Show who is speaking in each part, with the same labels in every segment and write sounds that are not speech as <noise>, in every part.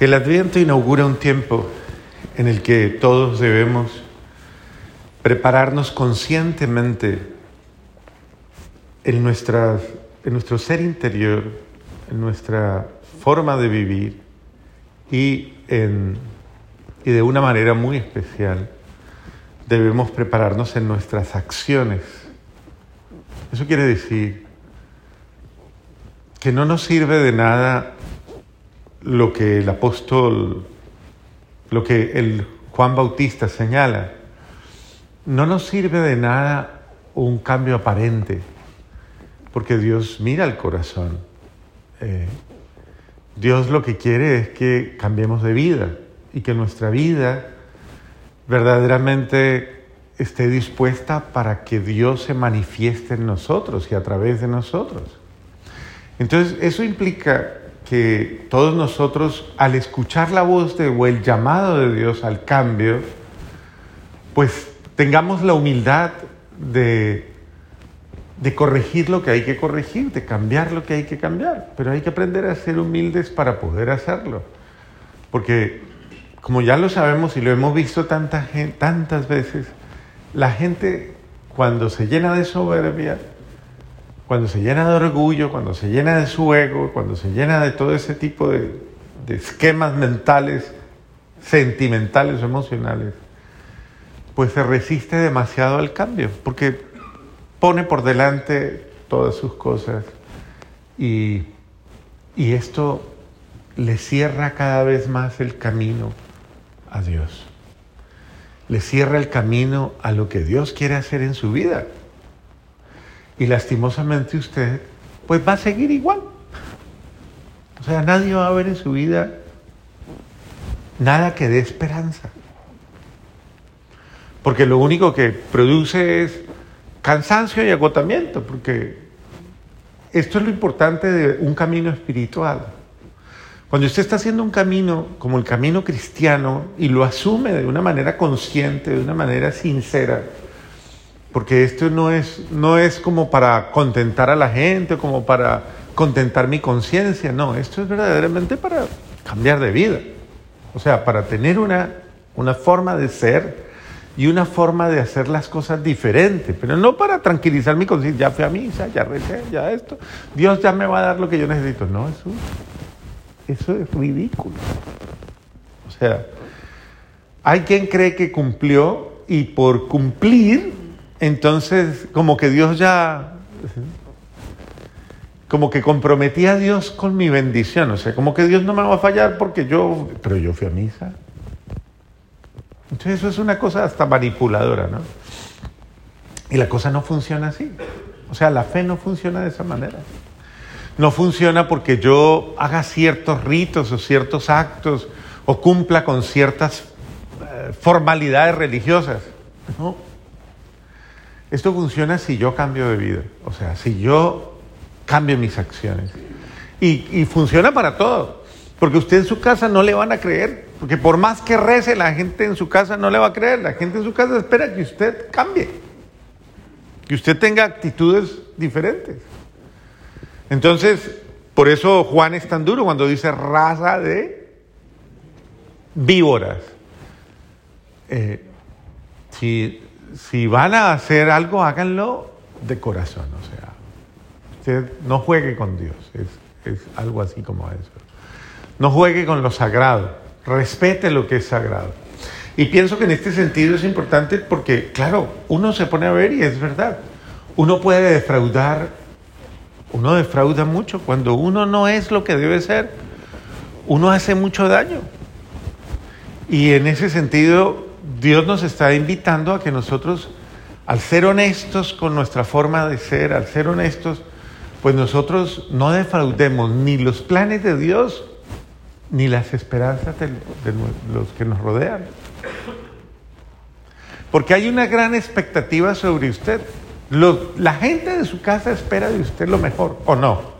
Speaker 1: El Adviento inaugura un tiempo en el que todos debemos prepararnos conscientemente en, en nuestro ser interior, en nuestra forma de vivir y, en, y de una manera muy especial debemos prepararnos en nuestras acciones. Eso quiere decir que no nos sirve de nada lo que el apóstol, lo que el Juan Bautista señala. No nos sirve de nada un cambio aparente, porque Dios mira el corazón. Eh, Dios lo que quiere es que cambiemos de vida y que nuestra vida verdaderamente esté dispuesta para que Dios se manifieste en nosotros y a través de nosotros. Entonces, eso implica que todos nosotros, al escuchar la voz de, o el llamado de Dios al cambio, pues tengamos la humildad de, de corregir lo que hay que corregir, de cambiar lo que hay que cambiar. Pero hay que aprender a ser humildes para poder hacerlo. Porque, como ya lo sabemos y lo hemos visto tanta tantas veces, la gente cuando se llena de soberbia, cuando se llena de orgullo, cuando se llena de su ego, cuando se llena de todo ese tipo de, esquemas mentales, sentimentales o emocionales, pues se resiste demasiado al cambio, porque pone por delante todas sus cosas y, y esto le cierra cada vez más el camino a Dios. Le cierra el camino a lo que Dios quiere hacer en su vida. Y lastimosamente usted, pues va a seguir igual. O sea, nadie va a ver en su vida nada que dé esperanza. Porque lo único que produce es cansancio y agotamiento, porque esto es lo importante de un camino espiritual. Cuando usted está haciendo un camino como el camino cristiano y lo asume de una manera consciente, de una manera sincera, porque esto no es, no es como para contentar a la gente, como para contentar mi conciencia, no, esto es verdaderamente para cambiar de vida. O sea, para tener una, una forma de ser y una forma de hacer las cosas diferente, pero no para tranquilizar mi conciencia, ya fui a misa, ya recé, ya esto, Dios ya me va a dar lo que yo necesito. No, eso, eso es ridículo. O sea, hay quien cree que cumplió y por cumplir entonces, como que Dios ya, como que comprometía a Dios con mi bendición, o sea, como que Dios no me va a fallar porque yo, pero yo fui a misa. Entonces eso es una cosa hasta manipuladora, ¿no? Y la cosa no funciona así. O sea, la fe no funciona de esa manera. No funciona porque yo haga ciertos ritos o ciertos actos o cumpla con ciertas eh, formalidades religiosas. No. Esto funciona si yo cambio de vida, o sea, si yo cambio mis acciones. Y, funciona para todo, porque usted en su casa no le van a creer, porque por más que rece, la gente en su casa no le va a creer, la gente en su casa espera que usted cambie, que usted tenga actitudes diferentes. Entonces, por eso Juan es tan duro cuando dice raza de víboras. Eh, si si van a hacer algo, háganlo de corazón. O sea, no juegue con Dios, es, es algo así como eso. No juegue con lo sagrado, respete lo que es sagrado. Y pienso que en este sentido es importante porque, claro, uno se pone a ver y es verdad. Uno puede defraudar, uno defrauda mucho. Cuando uno no es lo que debe ser, uno hace mucho daño. Y en ese sentido, Dios nos está invitando a que nosotros, al ser honestos con nuestra forma de ser, al ser honestos, pues nosotros no defraudemos ni los planes de Dios, ni las esperanzas de, los que nos rodean. Porque hay una gran expectativa sobre usted. la gente de su casa espera de usted lo mejor, ¿o no?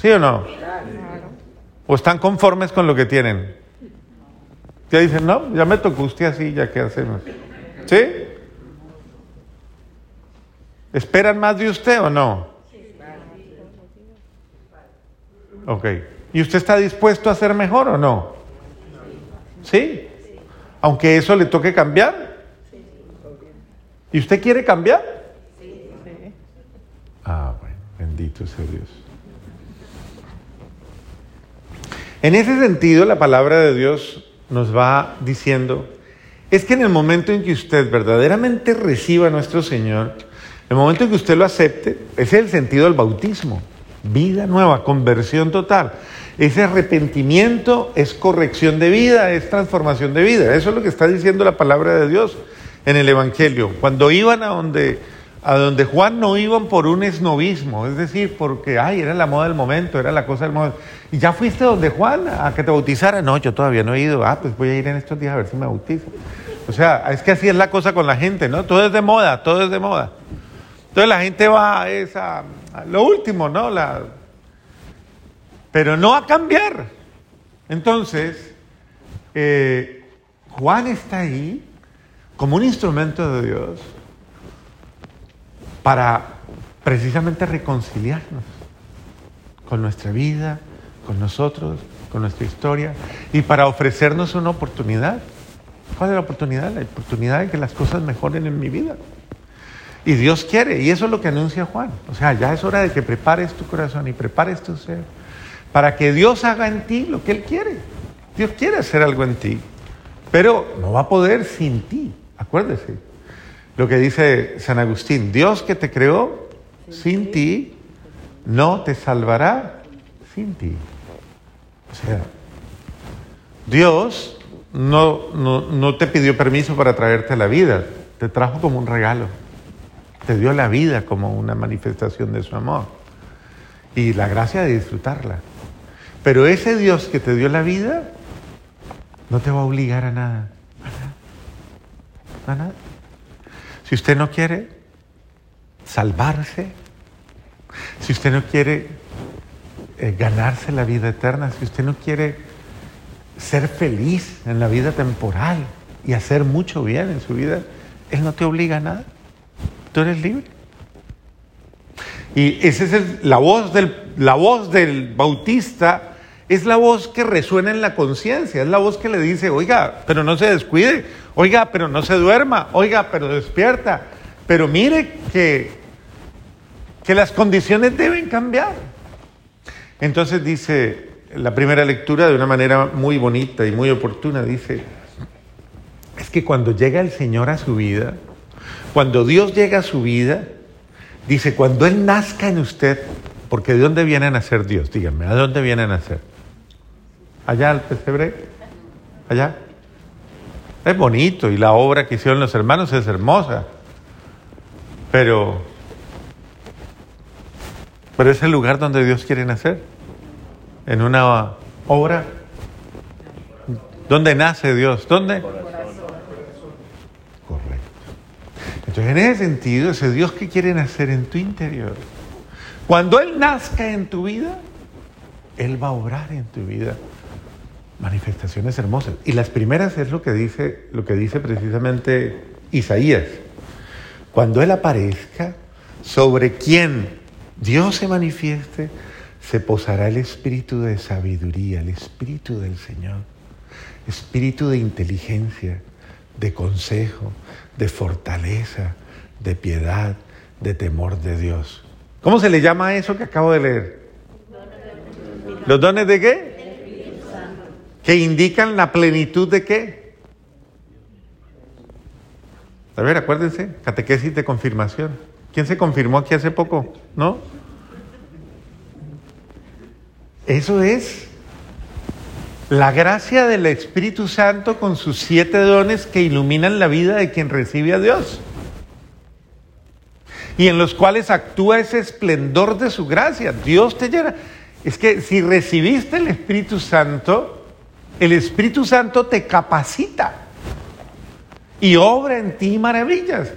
Speaker 1: ¿Sí o no? ¿O están conformes con lo que tienen? Ya dicen, no, ya me tocó usted así, ya qué hacemos. ¿Sí? ¿Esperan más de usted o no? Ok. ¿Y usted está dispuesto a ser mejor o no? ¿Sí? Aunque eso le toque cambiar. ¿Y usted quiere cambiar? Ah, bueno, bendito sea Dios. En ese sentido, la palabra de Dios nos va diciendo, es que en el momento en que usted verdaderamente reciba a nuestro Señor, el momento en que usted lo acepte, ese es el sentido del bautismo, vida nueva, conversión total. Ese arrepentimiento es corrección de vida, es transformación de vida. Eso es lo que está diciendo la palabra de Dios en el Evangelio. Cuando iban a donde, a donde Juan no iban por un esnovismo, es decir, porque, ay, era la moda del momento, era la cosa del momento. ¿Y ya fuiste donde Juan a que te bautizara? No, yo todavía no he ido. Ah, pues voy a ir en estos días a ver si me bautizo. O sea, es que así es la cosa con la gente, ¿no? Todo es de moda, todo es de moda. Entonces la gente va a, esa, lo último, ¿no? La, pero no a cambiar. Entonces, eh, Juan está ahí como un instrumento de Dios para precisamente reconciliarnos con nuestra vida, con nosotros, con nuestra historia y para ofrecernos una oportunidad. ¿Cuál es la oportunidad? La oportunidad de que las cosas mejoren en mi vida. Y Dios quiere, y eso es lo que anuncia Juan. O sea, ya es hora de que prepares tu corazón y prepares tu ser para que Dios haga en ti lo que Él quiere. Dios quiere hacer algo en ti, pero no va a poder sin ti. Acuérdese lo que dice San Agustín, Dios que te creó sin ti, no te salvará sin ti. O sea, Dios no, no, no te pidió permiso para traerte la vida, te trajo como un regalo, te dio la vida como una manifestación de su amor y la gracia de disfrutarla. Pero ese Dios que te dio la vida no te va a obligar a nada. A nada. Si usted no quiere salvarse, si usted no quiere eh, ganarse la vida eterna, si usted no quiere ser feliz en la vida temporal y hacer mucho bien en su vida, Él no te obliga a nada. Tú eres libre. Y esa es la, voz del, la voz del bautista es la voz que resuena en la conciencia, es la voz que le dice, oiga, pero no se descuide, oiga, pero no se duerma, oiga, pero despierta, pero mire que, que las condiciones deben cambiar. Entonces dice la primera lectura de una manera muy bonita y muy oportuna, dice, es que cuando llega el Señor a su vida, cuando Dios llega a su vida, dice, cuando Él nazca en usted, porque ¿de dónde viene a nacer Dios? Díganme, ¿a dónde viene a nacer? Allá al pesebre, allá. Es bonito y la obra que hicieron los hermanos es hermosa, pero, pero es el lugar donde Dios quiere nacer, en una obra. ¿Dónde nace Dios? ¿Dónde? Correcto. Entonces, en ese sentido, ese Dios que quiere nacer en tu interior, cuando Él nazca en tu vida, Él va a obrar en tu vida manifestaciones hermosas. Y las primeras es lo que dice, lo que dice precisamente Isaías. Cuando Él aparezca, sobre quien Dios se manifieste, se posará el espíritu de sabiduría, el espíritu del Señor, espíritu de inteligencia, de consejo, de fortaleza, de piedad, de temor de Dios. ¿Cómo se le llama eso que acabo de leer? ¿Los dones de qué? Que indican la plenitud de qué. A ver, acuérdense, catequesis de confirmación. ¿Quién se confirmó aquí hace poco? ¿No? Eso es la gracia del Espíritu Santo con sus siete dones que iluminan la vida de quien recibe a Dios. Y en los cuales actúa ese esplendor de su gracia. Dios te llena. Es que si recibiste el Espíritu Santo, el Espíritu Santo te capacita y obra en ti maravillas.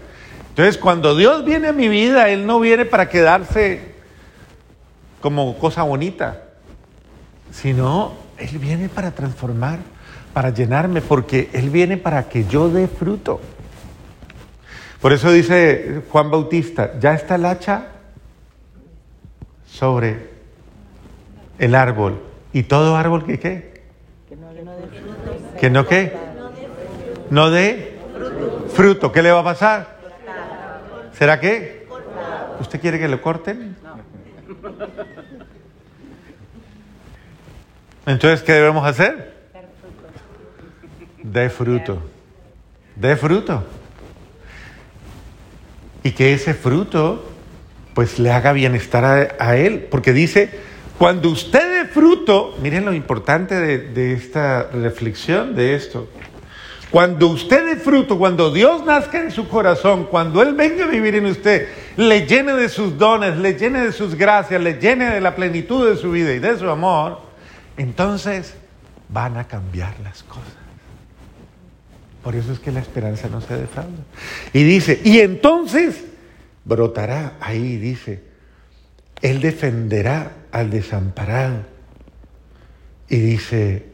Speaker 1: Entonces, cuando Dios viene a mi vida, Él no viene para quedarse como cosa bonita, sino Él viene para transformar, para llenarme, porque Él viene para que yo dé fruto. Por eso dice Juan Bautista, ya está el hacha sobre el árbol ¿Y todo árbol que qué? ¿Que no qué? No dé fruto. ¿Qué le va a pasar? ¿Será qué? ¿Usted quiere que lo corten? Entonces, ¿qué debemos hacer? De fruto. De fruto. Y que ese fruto, pues le haga bienestar a, a él. Porque dice, cuando usted dé fruto, miren lo importante de, de esta reflexión, de esto. Cuando usted dé fruto, cuando Dios nazca en su corazón, cuando Él venga a vivir en usted, le llene de sus dones, le llene de sus gracias, le llene de la plenitud de su vida y de su amor, entonces van a cambiar las cosas. Por eso es que la esperanza no se defrauda. Y dice, y entonces brotará, ahí dice, Él defenderá al desamparado. Y dice,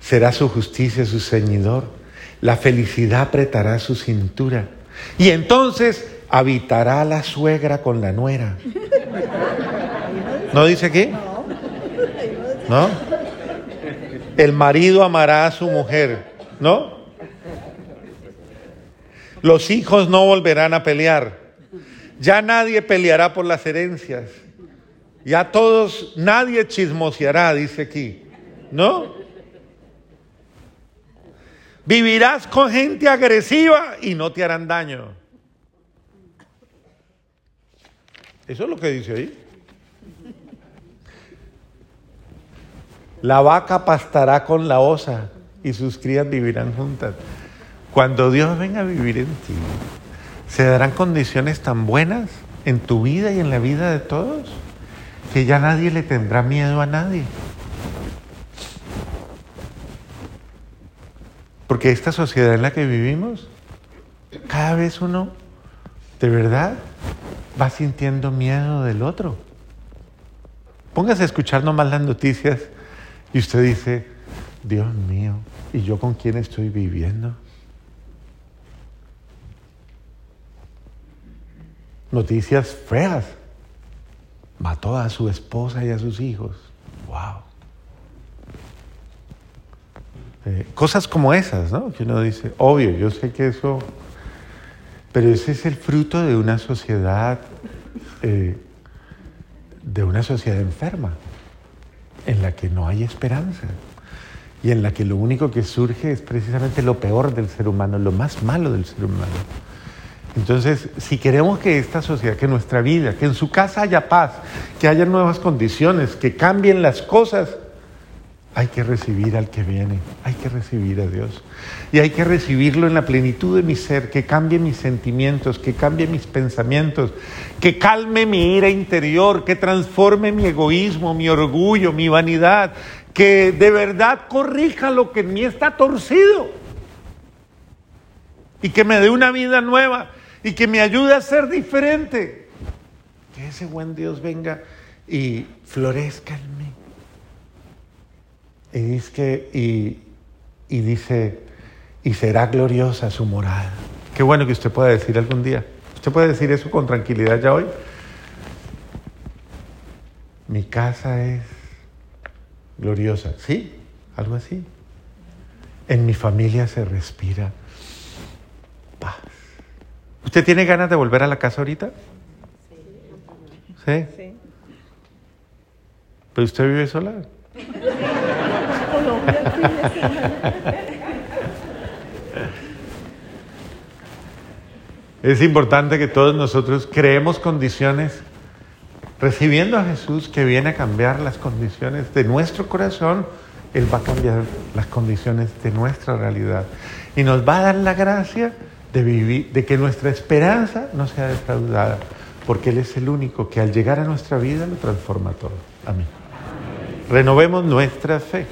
Speaker 1: será su justicia su ceñidor, la felicidad apretará su cintura. Y entonces habitará la suegra con la nuera. ¿No dice aquí? ¿No? El marido amará a su mujer, ¿no? Los hijos no volverán a pelear. Ya nadie peleará por las herencias. Ya todos, nadie chismoseará, dice aquí. ¿No? Vivirás con gente agresiva y no te harán daño. Eso es lo que dice ahí. La vaca pastará con la osa y sus crías vivirán juntas. Cuando Dios venga a vivir en ti, se darán condiciones tan buenas en tu vida y en la vida de todos que ya nadie le tendrá miedo a nadie. Porque esta sociedad en la que vivimos, cada vez uno de verdad va sintiendo miedo del otro. Póngase a escuchar nomás las noticias y usted dice, Dios mío, ¿y yo con quién estoy viviendo? Noticias feas. Mató a su esposa y a sus hijos. ¡Wow! Eh, cosas como esas, ¿no? Que uno dice, obvio, yo sé que eso, pero ese es el fruto de una sociedad, eh, de una sociedad enferma en la que no hay esperanza y en la que lo único que surge es precisamente lo peor del ser humano, lo más malo del ser humano. Entonces, si queremos que esta sociedad, que nuestra vida, que en su casa haya paz, que haya nuevas condiciones, que cambien las cosas, hay que recibir al que viene, hay que recibir a Dios. Y hay que recibirlo en la plenitud de mi ser, que cambie mis sentimientos, que cambie mis pensamientos, que calme mi ira interior, que transforme mi egoísmo, mi orgullo, mi vanidad, que de verdad corrija lo que en mí está torcido y que me dé una vida nueva y que me ayude a ser diferente. Que ese buen Dios venga y florezca en mí. Y dice, y, dice, y será gloriosa su morada. Qué bueno que usted pueda decir algún día. Usted puede decir eso con tranquilidad ya hoy. Mi casa es gloriosa. ¿Sí? Algo así. En mi familia se respira paz. ¿Usted tiene ganas de volver a la casa ahorita? ¿Sí? ¿Sí? ¿Pero usted vive sola? <laughs> Es importante que todos nosotros creemos condiciones, recibiendo a Jesús que viene a cambiar las condiciones de nuestro corazón, Él va a cambiar las condiciones de nuestra realidad y nos va a dar la gracia de vivir, de que nuestra esperanza no sea defraudada, porque Él es el único que al llegar a nuestra vida lo transforma todo. Amén. Renovemos nuestra fe.